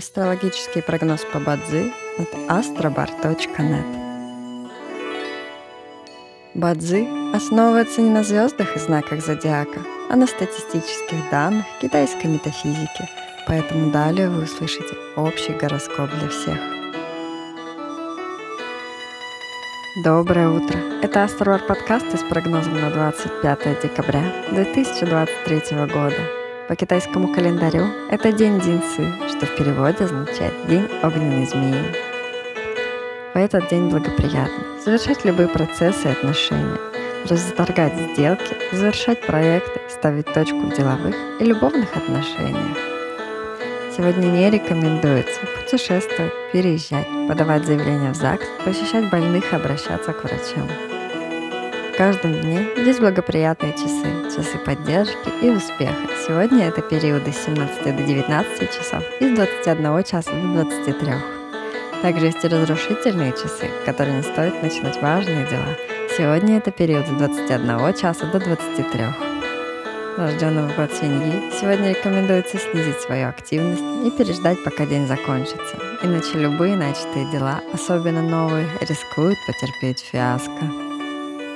Астрологический прогноз по Бадзи от astrobar.net Бадзи основывается не на звездах и знаках зодиака, а на статистических данных китайской метафизики, поэтому далее вы услышите общий гороскоп для всех. Доброе утро! Это Астровар подкасты с прогнозом на 25 декабря 2023 года. По китайскому календарю это день Динцы, что в переводе означает «день огненной змеи». В этот день благоприятно завершать любые процессы и отношения, разторгать сделки, завершать проекты, ставить точку в деловых и любовных отношениях. Сегодня не рекомендуется путешествовать, переезжать, подавать заявления в ЗАГС, посещать больных и обращаться к врачам каждом дне есть благоприятные часы, часы поддержки и успеха. Сегодня это периоды с 17 до 19 часов и с 21 часа до 23. Также есть и разрушительные часы, которые не стоит начинать важные дела. Сегодня это период с 21 часа до 23. Рожденным в год свиньи сегодня рекомендуется снизить свою активность и переждать, пока день закончится. Иначе любые начатые дела, особенно новые, рискуют потерпеть фиаско.